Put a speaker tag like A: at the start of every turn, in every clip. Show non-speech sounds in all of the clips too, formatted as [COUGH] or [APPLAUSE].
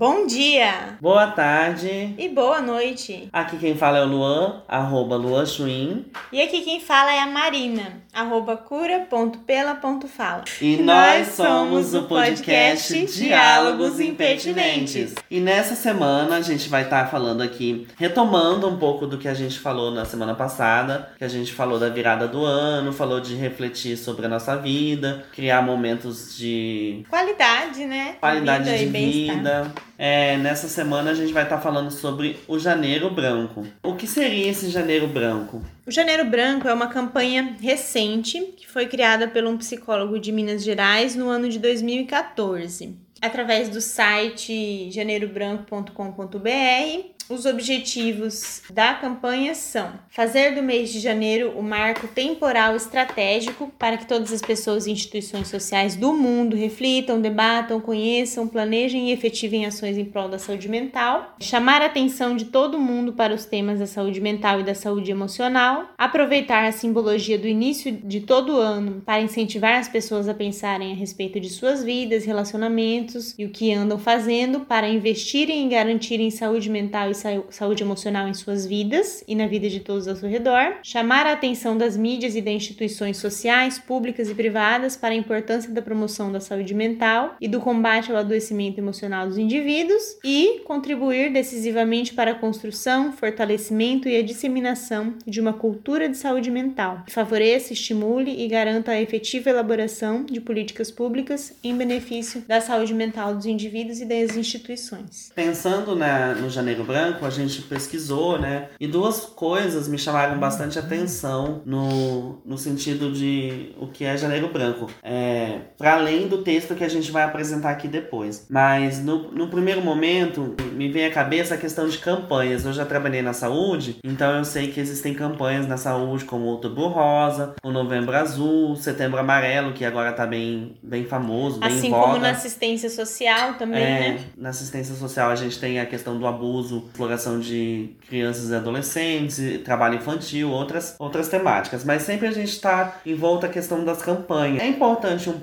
A: Bom dia!
B: Boa tarde!
A: E boa noite!
B: Aqui quem fala é o Luan, arroba Luan Chuin.
A: E aqui quem fala é a Marina, arroba cura.pela.fala.
B: E, e nós somos o podcast Diálogos Impertinentes. E nessa semana a gente vai estar tá falando aqui, retomando um pouco do que a gente falou na semana passada, que a gente falou da virada do ano, falou de refletir sobre a nossa vida, criar momentos de...
A: Qualidade, né?
B: Qualidade vida de vida. É, nessa semana a gente vai estar tá falando sobre o Janeiro Branco. O que seria esse Janeiro Branco?
A: O Janeiro Branco é uma campanha recente que foi criada por um psicólogo de Minas Gerais no ano de 2014. Através do site janeirobranco.com.br, os objetivos da campanha são fazer do mês de janeiro o marco temporal estratégico para que todas as pessoas e instituições sociais do mundo reflitam, debatam, conheçam, planejem e efetivem ações em prol da saúde mental, chamar a atenção de todo mundo para os temas da saúde mental e da saúde emocional, aproveitar a simbologia do início de todo ano para incentivar as pessoas a pensarem a respeito de suas vidas, relacionamentos e o que andam fazendo para investirem e garantirem saúde mental e saúde emocional em suas vidas e na vida de todos ao seu redor, chamar a atenção das mídias e das instituições sociais, públicas e privadas para a importância da promoção da saúde mental e do combate ao adoecimento emocional dos indivíduos e contribuir decisivamente para a construção, fortalecimento e a disseminação de uma cultura de saúde mental que favoreça, estimule e garanta a efetiva elaboração de políticas públicas em benefício da saúde mental dos indivíduos e das instituições.
B: Pensando na, no Janeiro Branco, branco, a gente pesquisou, né? E duas coisas me chamaram bastante atenção no, no sentido de o que é janeiro branco. É, para além do texto que a gente vai apresentar aqui depois. Mas no, no primeiro momento, me vem à cabeça a questão de campanhas. Eu já trabalhei na saúde, então eu sei que existem campanhas na saúde como Outubro Rosa, o Novembro Azul, Setembro Amarelo, que agora tá bem, bem famoso, bem
A: Assim como na assistência social também, é, né?
B: Na assistência social a gente tem a questão do abuso exploração de crianças e adolescentes, trabalho infantil, outras, outras temáticas. Mas sempre a gente está em volta à questão das campanhas. É importante um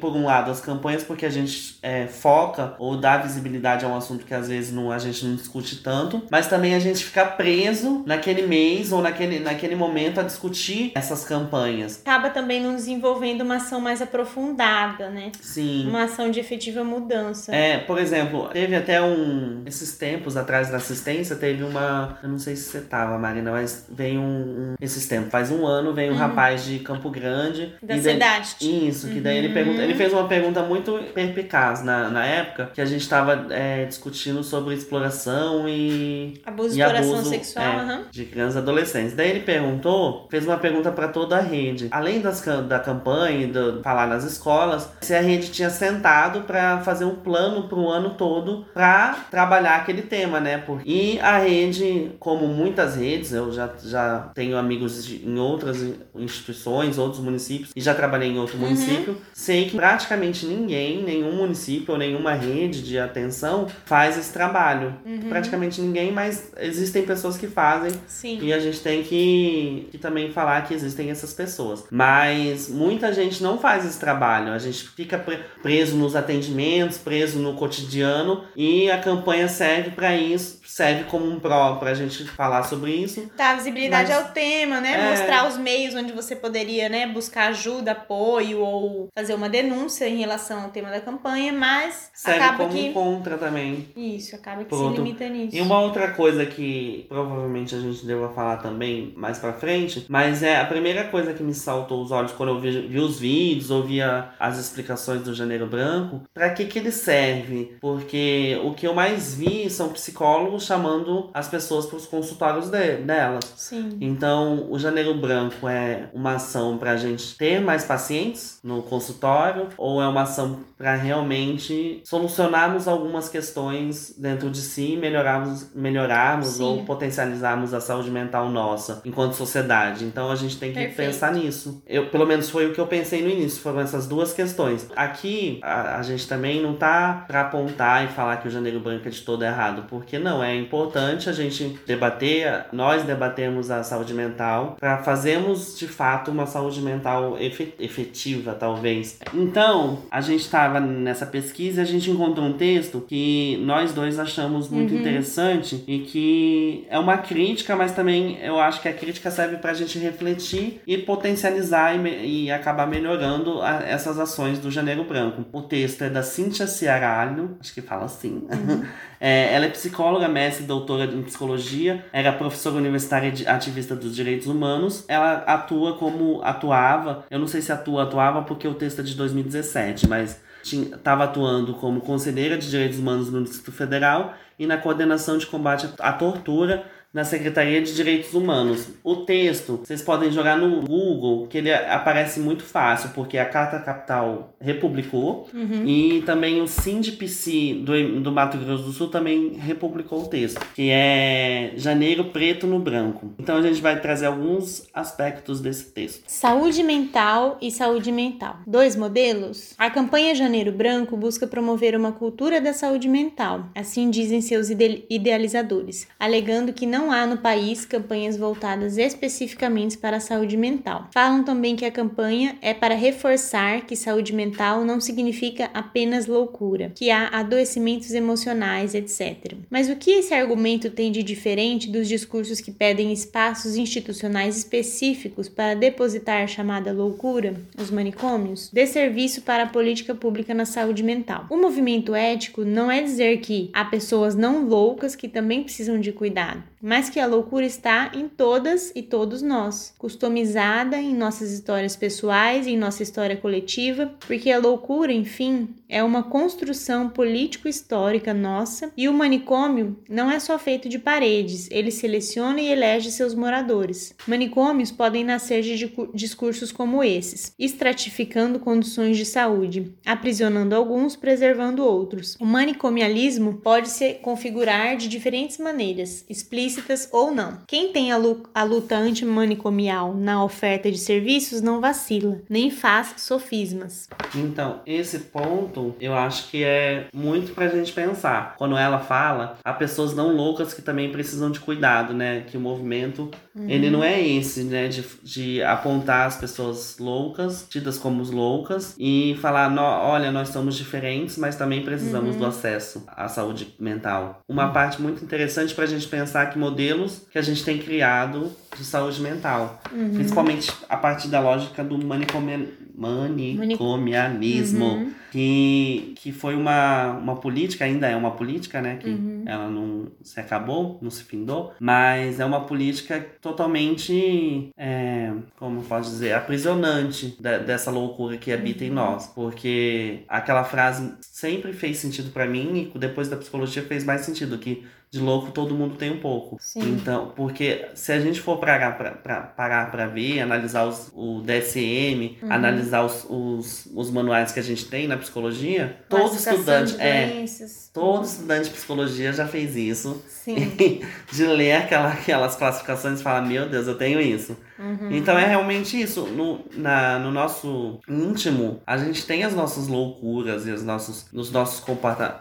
B: por um lado, as campanhas porque a gente é, foca ou dá visibilidade a um assunto que às vezes não, a gente não discute tanto, mas também a gente fica preso naquele mês ou naquele, naquele momento a discutir essas campanhas.
A: Acaba também nos desenvolvendo uma ação mais aprofundada, né?
B: Sim.
A: Uma ação de efetiva mudança.
B: É, por exemplo, teve até um. Esses tempos atrás da assistência, teve uma. Eu não sei se você tava, Marina, mas veio um. um esses tempos, faz um ano, veio um uhum. rapaz de Campo Grande.
A: Da cidade.
B: Daí, isso, que daí ele pegou pergunta, ele fez uma pergunta muito perpicaz na, na época, que a gente estava é, discutindo sobre exploração e.
A: Abuso
B: e
A: exploração abuso, sexual, é, uhum.
B: de crianças e adolescentes. Daí ele perguntou, fez uma pergunta para toda a rede. Além das, da campanha e do falar nas escolas, se a rede tinha sentado para fazer um plano para o ano todo para trabalhar aquele tema, né? E a rede, como muitas redes, eu já, já tenho amigos de, em outras instituições, outros municípios, e já trabalhei em outro uhum. município, se sei que praticamente ninguém, nenhum município ou nenhuma rede de atenção faz esse trabalho. Uhum. Praticamente ninguém, mas existem pessoas que fazem.
A: Sim.
B: E a gente tem que, que também falar que existem essas pessoas. Mas muita gente não faz esse trabalho. A gente fica preso nos atendimentos, preso no cotidiano e a campanha serve para isso, serve como um pró pra gente falar sobre isso.
A: Tá, visibilidade mas, ao tema, né? É... Mostrar os meios onde você poderia, né, buscar ajuda, apoio ou fazer uma denúncia em relação ao tema da campanha, mas
B: Serve
A: acaba
B: como
A: que...
B: contra também.
A: Isso, acaba que Pronto. se limita nisso.
B: E uma outra coisa que provavelmente a gente deva falar também mais pra frente, mas é a primeira coisa que me saltou os olhos quando eu vi, vi os vídeos, ouvia as explicações do Janeiro Branco, para que que ele serve? Porque o que eu mais vi são psicólogos chamando as pessoas para os consultórios de, delas.
A: Sim.
B: Então, o Janeiro Branco é uma ação para a gente ter mais pacientes no consultório ou é uma ação para realmente solucionarmos algumas questões dentro de si, melhorarmos, melhorarmos Sim. ou potencializarmos a saúde mental nossa enquanto sociedade. Então a gente tem que Perfeito. pensar nisso. Eu, pelo menos foi o que eu pensei no início, foram essas duas questões. Aqui a, a gente também não tá para apontar e falar que o janeiro branco é de todo errado, porque não, é é importante a gente debater, nós debatemos a saúde mental para fazermos de fato uma saúde mental efetiva, talvez. Então, a gente estava nessa pesquisa e a gente encontrou um texto que nós dois achamos muito uhum. interessante e que é uma crítica, mas também eu acho que a crítica serve para a gente refletir e potencializar e, e acabar melhorando a, essas ações do Janeiro Branco. O texto é da Cíntia Ciaralho, acho que fala assim. Uhum. [LAUGHS] É, ela é psicóloga, mestre, doutora em psicologia, era professora universitária de ativista dos direitos humanos. Ela atua como atuava, eu não sei se atua, atuava porque o texto é de 2017, mas estava atuando como conselheira de direitos humanos no Distrito Federal e na coordenação de combate à tortura na Secretaria de Direitos Humanos. O texto, vocês podem jogar no Google, que ele aparece muito fácil, porque a Carta Capital republicou uhum. e também o SINDPC do, do Mato Grosso do Sul também republicou o texto, que é Janeiro Preto no Branco. Então a gente vai trazer alguns aspectos desse texto.
A: Saúde mental e saúde mental. Dois modelos? A campanha Janeiro Branco busca promover uma cultura da saúde mental, assim dizem seus idealizadores, alegando que não não há no país campanhas voltadas especificamente para a saúde mental. Falam também que a campanha é para reforçar que saúde mental não significa apenas loucura, que há adoecimentos emocionais, etc. Mas o que esse argumento tem de diferente dos discursos que pedem espaços institucionais específicos para depositar a chamada loucura, os manicômios, de serviço para a política pública na saúde mental? O movimento ético não é dizer que há pessoas não loucas que também precisam de cuidado, mas que a loucura está em todas e todos nós, customizada em nossas histórias pessoais em nossa história coletiva, porque a loucura, enfim, é uma construção político-histórica nossa e o manicômio não é só feito de paredes, ele seleciona e elege seus moradores. Manicômios podem nascer de discursos como esses, estratificando condições de saúde, aprisionando alguns, preservando outros. O manicomialismo pode se configurar de diferentes maneiras, explícitas ou não. Quem tem a, luta antimanicomial na oferta de serviços não vacila, nem faz sofismas.
B: Então, esse ponto eu acho que é muito pra gente pensar. Quando ela fala, há pessoas não loucas que também precisam de cuidado, né? Que o movimento, uhum. ele não é esse, né? De, de apontar as pessoas loucas, tidas como loucas, e falar, olha, nós somos diferentes, mas também precisamos uhum. do acesso à saúde mental. Uma uhum. parte muito interessante pra gente pensar que modelos que a gente tem criado de saúde mental. Uhum. Principalmente a partir da lógica do manicomialismo. Uhum que, que foi uma, uma política, ainda é uma política, né? Que uhum. ela não se acabou, não se findou, mas é uma política totalmente, é, como posso dizer, aprisionante de, dessa loucura que habita uhum. em nós. Porque aquela frase sempre fez sentido para mim e depois da psicologia fez mais sentido, que de louco todo mundo tem um pouco. Sim. Então, porque se a gente for parar pra, pra, parar pra ver, analisar os, o DSM, uhum. analisar os, os, os, manuais que a gente tem na psicologia, todo estudante. É, todo estudante de psicologia já fez isso. Sim. [LAUGHS] de ler aquela, aquelas classificações e falar, meu Deus, eu tenho isso. Uhum. Então é realmente isso. No, na, no nosso íntimo, a gente tem as nossas loucuras e os nossos, os nossos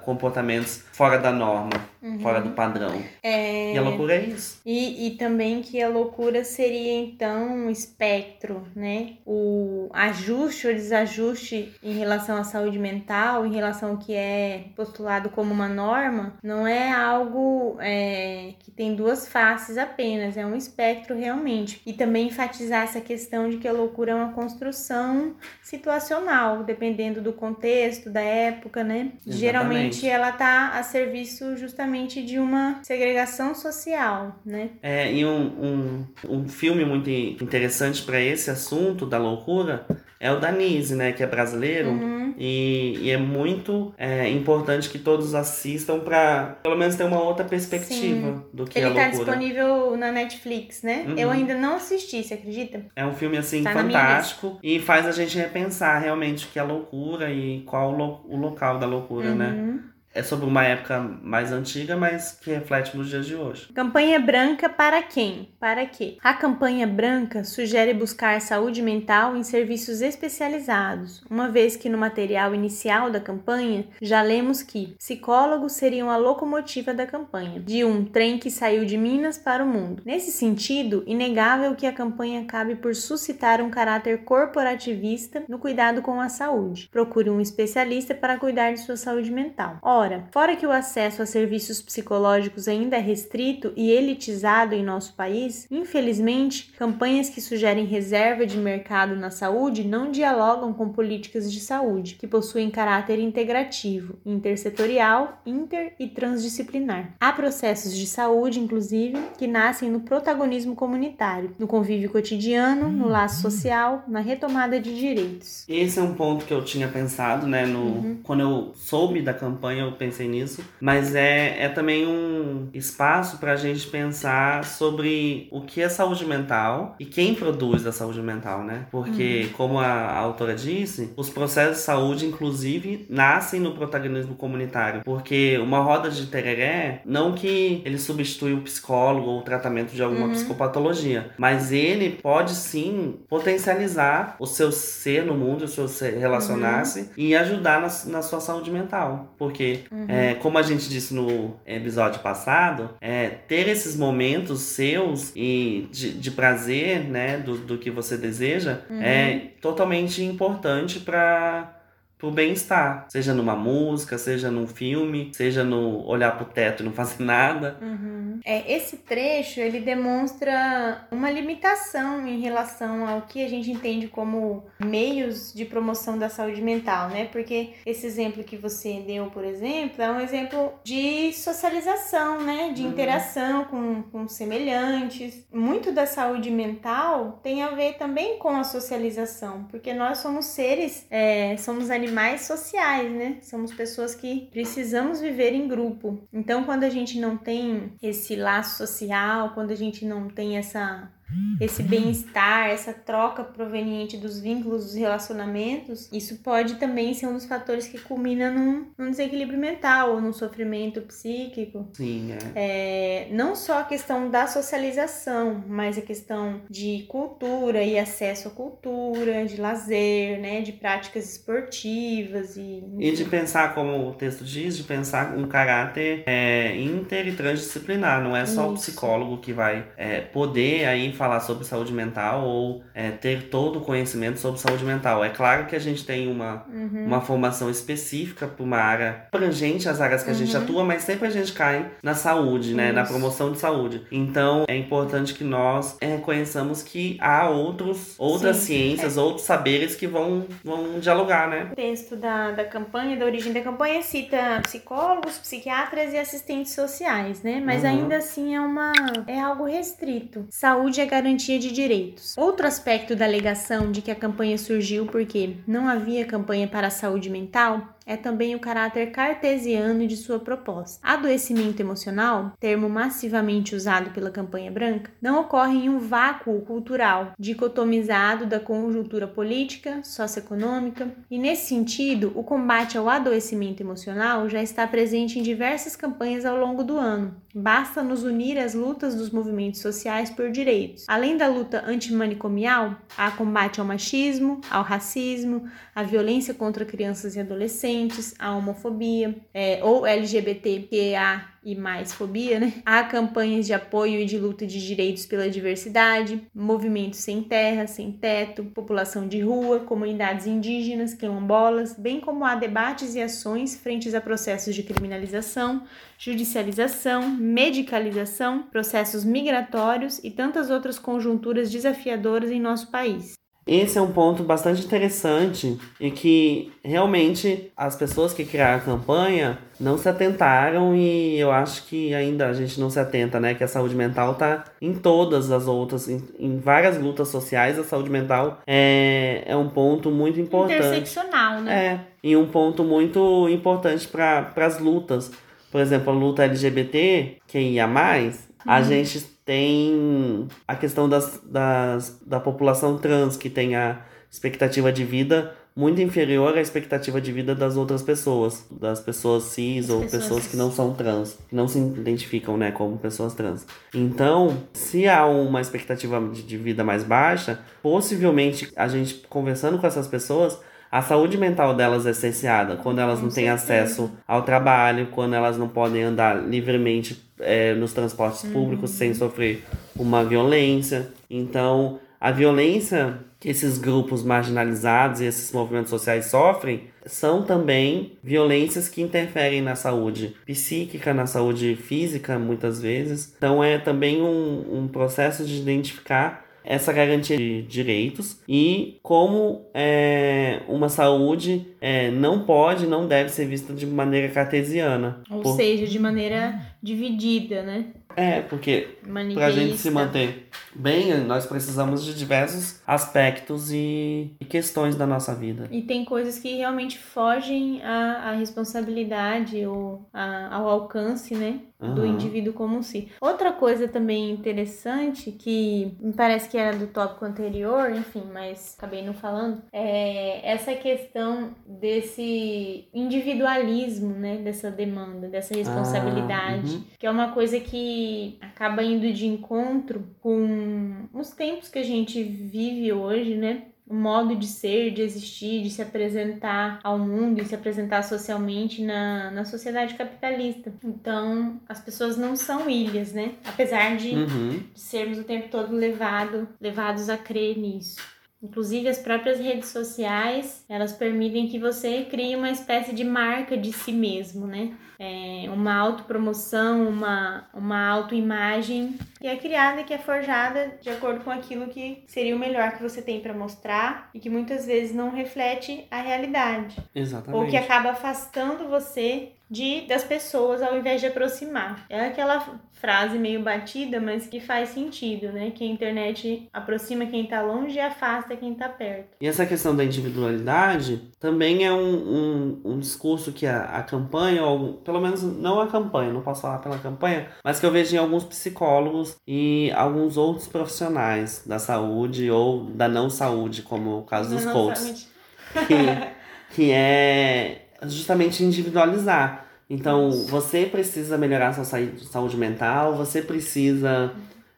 B: comportamentos fora da norma, uhum. fora do padrão. É... E a loucura é isso.
A: E, e também que a loucura seria então um espectro, né? O ajuste ou desajuste em relação à saúde mental, em relação ao que é postulado como uma norma, não é algo é, que tem duas faces apenas, é um espectro realmente. E também enfatizar essa questão de que a loucura é uma construção situacional, dependendo do contexto, da época, né? Exatamente. Geralmente ela está a serviço justamente de uma segregação social, né?
B: É, e um, um, um filme muito interessante para esse assunto da loucura é o Danise, né? Que é brasileiro. Uhum. E, e, é muito é, importante que todos assistam para pelo menos ter uma outra perspectiva Sim. do que
A: Ele
B: é a
A: loucura. Ele tá disponível na Netflix, né? Uhum. Eu ainda não assisti, você acredita?
B: É um filme, assim, tá fantástico. E faz a gente repensar realmente o que é loucura e qual o, lo o local da loucura, né? uhum. né? É sobre uma época mais antiga, mas que reflete nos dias de hoje.
A: Campanha branca para quem? Para quê? A campanha branca sugere buscar saúde mental em serviços especializados, uma vez que no material inicial da campanha já lemos que psicólogos seriam a locomotiva da campanha, de um trem que saiu de Minas para o mundo. Nesse sentido, inegável que a campanha cabe por suscitar um caráter corporativista no cuidado com a saúde. Procure um especialista para cuidar de sua saúde mental. Ora, fora que o acesso a serviços psicológicos ainda é restrito e elitizado em nosso país, infelizmente, campanhas que sugerem reserva de mercado na saúde não dialogam com políticas de saúde, que possuem caráter integrativo, intersetorial, inter e transdisciplinar. Há processos de saúde, inclusive, que nascem no protagonismo comunitário, no convívio cotidiano, no laço social, na retomada de direitos.
B: Esse é um ponto que eu tinha pensado, né, no uhum. quando eu soube da campanha, eu pensei nisso, mas é, é também um espaço para a gente pensar sobre o que é saúde mental e quem produz a saúde mental, né? Porque, uhum. como a, a autora disse, os processos de saúde, inclusive, nascem no protagonismo comunitário, porque uma roda de tereré, não que ele substitui o psicólogo ou o tratamento de alguma uhum. psicopatologia, mas ele pode sim potencializar o seu ser no mundo, o seu relacionar-se uhum. e ajudar na, na sua saúde mental. Porque, uhum. é, como a gente disse no episódio passado, é, ter esses momentos seus e de, de prazer, né, do, do que você deseja, uhum. é totalmente importante para pro bem-estar. Seja numa música, seja num filme, seja no olhar pro teto e não fazer [LAUGHS] nada.
A: Uhum. É, esse trecho, ele demonstra uma limitação em relação ao que a gente entende como meios de promoção da saúde mental, né? Porque esse exemplo que você deu, por exemplo, é um exemplo de socialização, né? De uhum. interação com, com semelhantes. Muito da saúde mental tem a ver também com a socialização, porque nós somos seres, é, somos animais animais sociais, né? Somos pessoas que precisamos viver em grupo. Então, quando a gente não tem esse laço social, quando a gente não tem essa esse bem-estar, essa troca proveniente dos vínculos, dos relacionamentos, isso pode também ser um dos fatores que culmina num, num desequilíbrio mental ou num sofrimento psíquico.
B: Sim,
A: é. é. Não só a questão da socialização, mas a questão de cultura e acesso à cultura, de lazer, né, de práticas esportivas e...
B: E de pensar, como o texto diz, de pensar um caráter é, inter e transdisciplinar, não é só isso. o psicólogo que vai é, poder aí falar sobre saúde mental ou é, ter todo o conhecimento sobre saúde mental. É claro que a gente tem uma, uhum. uma formação específica para uma área abrangente, as áreas que a uhum. gente atua, mas sempre a gente cai na saúde, né? Isso. Na promoção de saúde. Então é importante que nós reconheçamos que há outros, outras Sim. ciências, é. outros saberes que vão, vão dialogar, né?
A: O texto da, da campanha, da origem da campanha, cita psicólogos, psiquiatras e assistentes sociais, né? Mas uhum. ainda assim é uma é algo restrito. Saúde é garantia de direitos. Outro aspecto da alegação de que a campanha surgiu porque não havia campanha para a saúde mental é também o caráter cartesiano de sua proposta. Adoecimento emocional, termo massivamente usado pela campanha branca, não ocorre em um vácuo cultural dicotomizado da conjuntura política, socioeconômica, e nesse sentido, o combate ao adoecimento emocional já está presente em diversas campanhas ao longo do ano. Basta nos unir às lutas dos movimentos sociais por direitos. Além da luta antimanicomial, há combate ao machismo, ao racismo, à violência contra crianças e adolescentes a homofobia é, ou LGBTQA e mais fobia, né? Há campanhas de apoio e de luta de direitos pela diversidade, movimentos sem terra, sem teto, população de rua, comunidades indígenas, quilombolas, bem como há debates e ações frente a processos de criminalização, judicialização, medicalização, processos migratórios e tantas outras conjunturas desafiadoras em nosso país.
B: Esse é um ponto bastante interessante e que realmente as pessoas que criaram a campanha não se atentaram e eu acho que ainda a gente não se atenta, né? Que a saúde mental tá em todas as outras, em, em várias lutas sociais, a saúde mental é, é um ponto muito importante.
A: Interseccional, né?
B: É, e um ponto muito importante para as lutas. Por exemplo, a luta LGBT, que ia mais, uhum. a gente tem a questão das, das, da população trans, que tem a expectativa de vida muito inferior à expectativa de vida das outras pessoas, das pessoas cis As ou pessoas, pessoas que não são trans, que não se identificam, né, como pessoas trans. Então, se há uma expectativa de vida mais baixa, possivelmente a gente conversando com essas pessoas, a saúde mental delas é cerceada quando elas não têm acesso ao trabalho, quando elas não podem andar livremente é, nos transportes públicos uhum. sem sofrer uma violência. Então, a violência que esses grupos marginalizados e esses movimentos sociais sofrem são também violências que interferem na saúde psíquica, na saúde física, muitas vezes. Então, é também um, um processo de identificar essa garantia de direitos e como é, uma saúde é, não pode, não deve ser vista de maneira cartesiana.
A: Ou por... seja, de maneira dividida, né?
B: É, porque para a gente se manter bem, nós precisamos de diversos aspectos e, e, questões da nossa vida.
A: E tem coisas que realmente fogem à, à responsabilidade ou à, ao alcance, né? Uhum. Do indivíduo como si. Outra coisa também interessante, que me parece que era do tópico anterior, enfim, mas acabei não falando, é essa questão desse individualismo, né? Dessa demanda, dessa ah, responsabilidade, ah, uhum. que é uma coisa que acaba indo de encontro com os tempos que a gente vive hoje, né? o modo de ser, de existir, de se apresentar ao mundo e se apresentar socialmente na, na sociedade capitalista. Então, as pessoas não são ilhas, né? Apesar de, uhum. de sermos o tempo todo levado, levados a crer nisso. Inclusive as próprias redes sociais, elas permitem que você crie uma espécie de marca de si mesmo, né? É uma autopromoção, uma, uma autoimagem que é criada, que é forjada de acordo com aquilo que seria o melhor que você tem para mostrar e que muitas vezes não reflete a realidade.
B: Exatamente.
A: Ou que acaba afastando você de das pessoas ao invés de aproximar. É aquela frase meio batida, mas que faz sentido, né? Que a internet aproxima quem está longe e afasta quem está perto.
B: E essa questão da individualidade também é um, um, um discurso que a, a campanha, ou pelo menos não a campanha, não posso falar pela campanha, mas que eu vejo em alguns psicólogos e alguns outros profissionais da saúde ou da não saúde, como o caso dos coaches. Que, que é justamente individualizar. Então, você precisa melhorar sua saúde mental, você precisa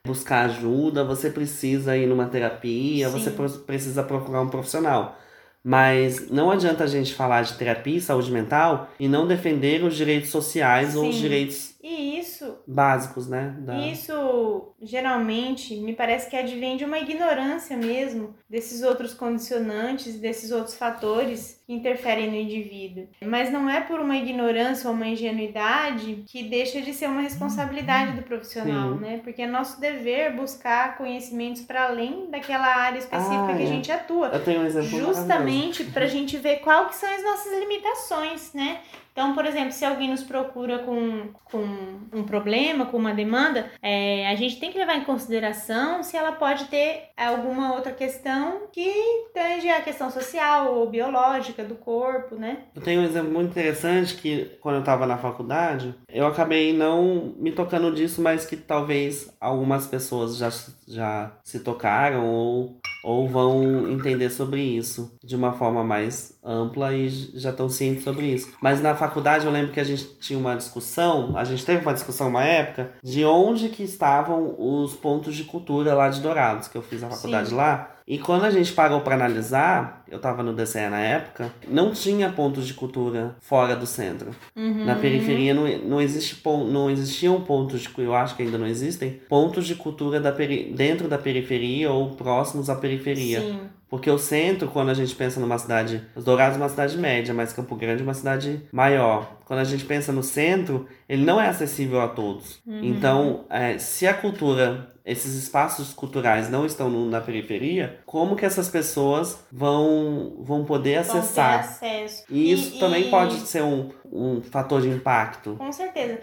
B: buscar ajuda, você precisa ir numa terapia, Sim. você precisa procurar um profissional. Mas não adianta a gente falar de terapia e saúde mental e não defender os direitos sociais Sim. ou os direitos
A: e isso.
B: Básicos, né?
A: Da... Isso geralmente me parece que advém de uma ignorância mesmo desses outros condicionantes, desses outros fatores que interferem no indivíduo. Mas não é por uma ignorância ou uma ingenuidade que deixa de ser uma responsabilidade do profissional, Sim. né? Porque é nosso dever buscar conhecimentos para além daquela área específica ah, que é. a gente atua.
B: Eu tenho um exemplo
A: Justamente para a gente ver qual que são as nossas limitações, né? Então, por exemplo, se alguém nos procura com, com um problema, com uma demanda, é, a gente tem que levar em consideração se ela pode ter alguma outra questão que tange a questão social ou biológica do corpo, né?
B: Eu tenho um exemplo muito interessante que quando eu estava na faculdade, eu acabei não me tocando disso, mas que talvez algumas pessoas já, já se tocaram ou ou vão entender sobre isso de uma forma mais ampla e já estão cientes sobre isso. Mas na faculdade eu lembro que a gente tinha uma discussão, a gente teve uma discussão uma época de onde que estavam os pontos de cultura lá de Dourados, que eu fiz a faculdade Sim. lá. E quando a gente parou para analisar, eu estava no DCE na época, não tinha pontos de cultura fora do centro. Uhum. Na periferia não, não, existe, não existiam pontos de eu acho que ainda não existem, pontos de cultura da peri, dentro da periferia ou próximos à periferia. Sim. Porque o centro, quando a gente pensa numa cidade. Os Dourados é uma cidade média, mas Campo Grande é uma cidade maior. Quando a gente pensa no centro, ele não é acessível a todos. Uhum. Então, é, se a cultura, esses espaços culturais não estão no, na periferia, como que essas pessoas vão, vão poder acessar?
A: Vão.
B: E isso e, também e... pode ser um, um fator de impacto.
A: Com certeza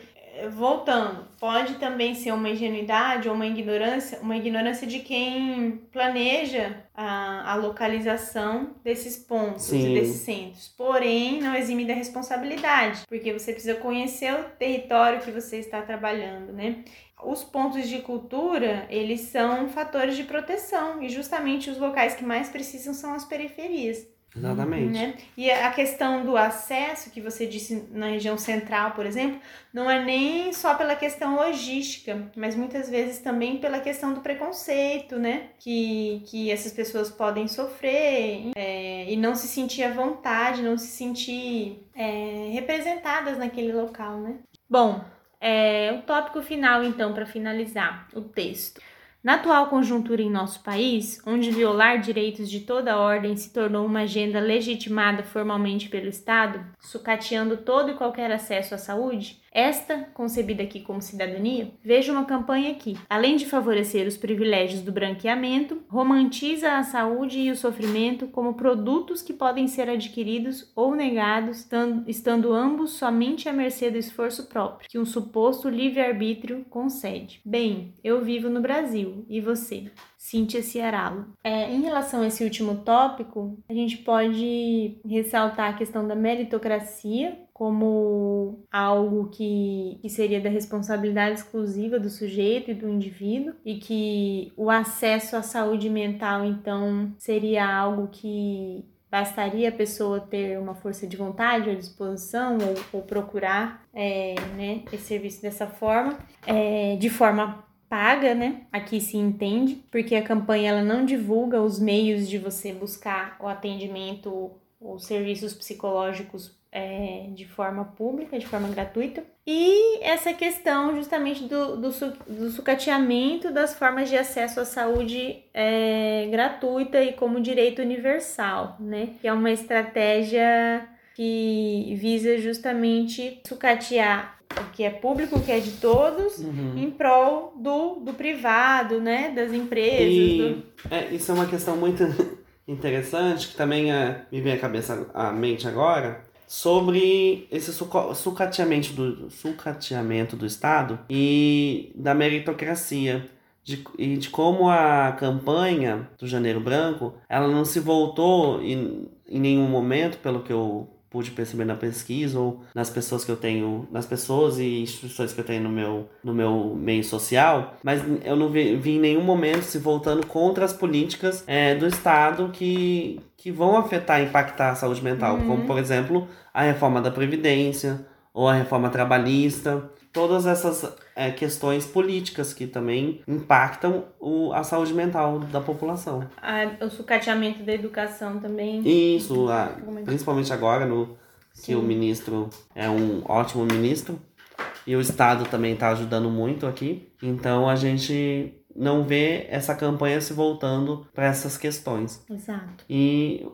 A: voltando, pode também ser uma ingenuidade ou uma ignorância, uma ignorância de quem planeja a, a localização desses pontos Sim. e desses centros. Porém, não exime da responsabilidade, porque você precisa conhecer o território que você está trabalhando, né? Os pontos de cultura, eles são fatores de proteção e justamente os locais que mais precisam são as periferias.
B: Exatamente.
A: Né? E a questão do acesso, que você disse na região central, por exemplo, não é nem só pela questão logística, mas muitas vezes também pela questão do preconceito, né? Que, que essas pessoas podem sofrer é, e não se sentir à vontade, não se sentir é, representadas naquele local, né? Bom, é, o tópico final, então, para finalizar o texto. Na atual conjuntura em nosso país, onde violar direitos de toda ordem se tornou uma agenda legitimada formalmente pelo Estado, sucateando todo e qualquer acesso à saúde, esta, concebida aqui como cidadania, veja uma campanha que, além de favorecer os privilégios do branqueamento, romantiza a saúde e o sofrimento como produtos que podem ser adquiridos ou negados, estando ambos somente à mercê do esforço próprio, que um suposto livre-arbítrio concede. Bem, eu vivo no Brasil, e você? Cíntia Ciaralo. É, em relação a esse último tópico, a gente pode ressaltar a questão da meritocracia como algo que, que seria da responsabilidade exclusiva do sujeito e do indivíduo, e que o acesso à saúde mental, então, seria algo que bastaria a pessoa ter uma força de vontade ou disposição ou, ou procurar é, né, esse serviço dessa forma, é, de forma paga, né? Aqui se entende, porque a campanha ela não divulga os meios de você buscar o atendimento ou serviços psicológicos é, de forma pública, de forma gratuita. E essa questão justamente do, do, do sucateamento das formas de acesso à saúde é, gratuita e como direito universal, né? Que é uma estratégia que visa justamente sucatear o que é público, o que é de todos, uhum. em prol do, do privado, né? Das empresas.
B: E,
A: do...
B: é, isso é uma questão muito [LAUGHS] interessante, que também é, me vem à cabeça, à mente agora, sobre esse sucateamento do, sucateamento do Estado e da meritocracia. De, e de como a campanha do Janeiro Branco ela não se voltou em, em nenhum momento, pelo que eu pude perceber na pesquisa ou nas pessoas que eu tenho, nas pessoas e instituições que eu tenho no meu, no meu meio social, mas eu não vi, vi em nenhum momento se voltando contra as políticas é, do Estado que, que vão afetar, impactar a saúde mental, uhum. como por exemplo a reforma da Previdência ou a reforma trabalhista, todas essas é, questões políticas que também impactam o, a saúde mental da população.
A: A, o sucateamento da educação também.
B: Isso, a, principalmente agora, no, que o ministro é um ótimo ministro e o Estado também está ajudando muito aqui. Então a gente não vê essa campanha se voltando para essas questões.
A: Exato.
B: E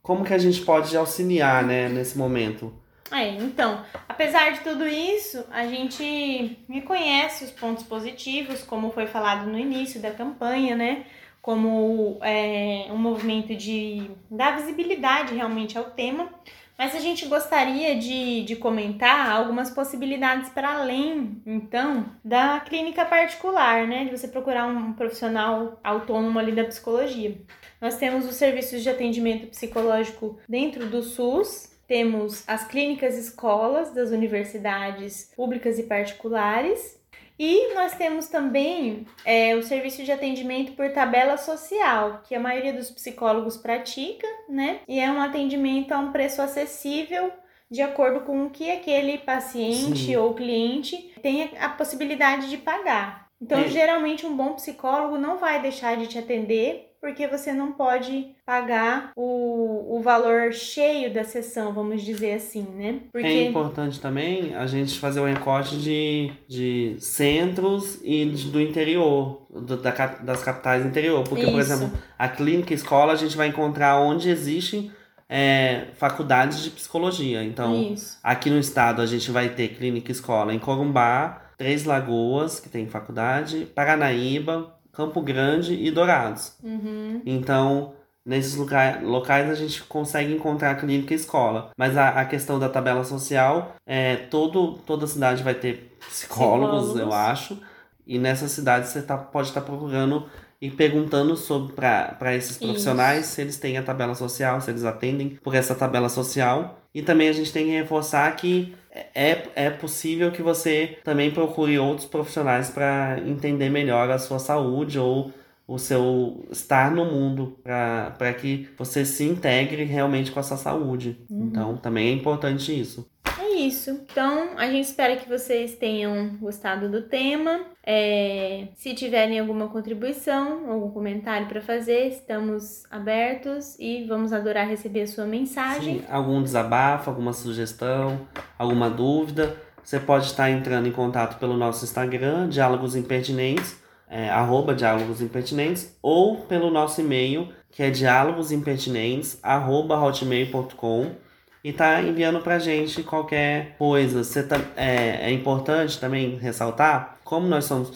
B: como que a gente pode auxiliar né, nesse momento?
A: É, então, apesar de tudo isso, a gente reconhece os pontos positivos, como foi falado no início da campanha, né? Como é, um movimento de dar visibilidade realmente ao tema, mas a gente gostaria de, de comentar algumas possibilidades para além, então, da clínica particular, né? De você procurar um profissional autônomo ali da psicologia. Nós temos os serviços de atendimento psicológico dentro do SUS, temos as clínicas escolas das universidades públicas e particulares. E nós temos também é, o serviço de atendimento por tabela social, que a maioria dos psicólogos pratica, né? E é um atendimento a um preço acessível de acordo com o que aquele paciente Sim. ou cliente tem a possibilidade de pagar. Então, é. geralmente, um bom psicólogo não vai deixar de te atender porque você não pode pagar o, o valor cheio da sessão, vamos dizer assim, né? Porque...
B: É importante também a gente fazer o um recorte de, de centros e de, do interior, do, da, das capitais interior. Porque, Isso. por exemplo, a clínica escola a gente vai encontrar onde existem é, faculdades de psicologia. Então, Isso. aqui no estado a gente vai ter clínica escola em Corumbá, Três Lagoas, que tem faculdade, Paranaíba, Campo Grande e Dourados.
A: Uhum.
B: Então, nesses locais, locais a gente consegue encontrar clínica e escola. Mas a, a questão da tabela social, é, todo, toda cidade vai ter psicólogos, psicólogos. eu acho. E nessa cidade você tá, pode estar tá procurando e perguntando sobre para esses profissionais Isso. se eles têm a tabela social, se eles atendem por essa tabela social. E também a gente tem que reforçar que é, é possível que você também procure outros profissionais para entender melhor a sua saúde ou o seu estar no mundo, para que você se integre realmente com a sua saúde. Uhum. Então, também é importante isso.
A: Isso. Então, a gente espera que vocês tenham gostado do tema. É, se tiverem alguma contribuição, algum comentário para fazer, estamos abertos e vamos adorar receber a sua mensagem. Sim,
B: algum desabafo, alguma sugestão, alguma dúvida, você pode estar entrando em contato pelo nosso Instagram, Diálogos Impertinentes, é, arroba Diálogos Impertinentes, ou pelo nosso e-mail, que é diálogosimpertinentes, arroba hotmail.com e tá enviando pra gente qualquer coisa. Você tá, é, é importante também ressaltar, como nós somos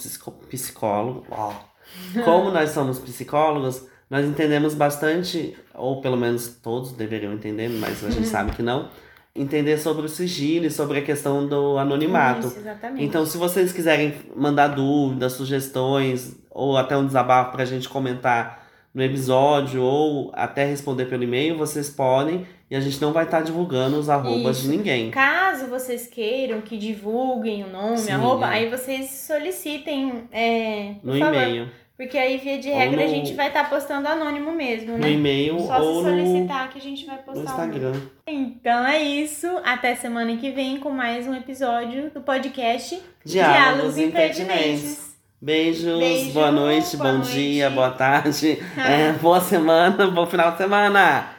B: psicólogos, [LAUGHS] como nós somos psicólogos, nós entendemos bastante, ou pelo menos todos deveriam entender, mas a gente sabe que não, entender sobre o sigilo e sobre a questão do anonimato.
A: Isso, exatamente.
B: Então, se vocês quiserem mandar dúvidas, sugestões, ou até um desabafo pra gente comentar no episódio ou até responder pelo e-mail, vocês podem e a gente não vai estar tá divulgando os arrobas Isso. de ninguém.
A: Caso vocês queiram que divulguem o nome, Sim, arroba, é. aí vocês solicitem é,
B: no e-mail.
A: Porque aí, via de regra, no... a gente vai estar tá postando anônimo mesmo, né?
B: No e-mail
A: Só
B: ou
A: se solicitar no... que a gente vai postar
B: no Instagram. Um...
A: Então é isso. Até semana que vem com mais um episódio do podcast
B: Diálogos, Diálogos Impertinentes. Beijos, Beijo, boa noite, boa bom noite. dia, boa tarde, [LAUGHS] é, boa semana, bom final de semana.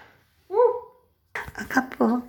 A: Uh. Acabou.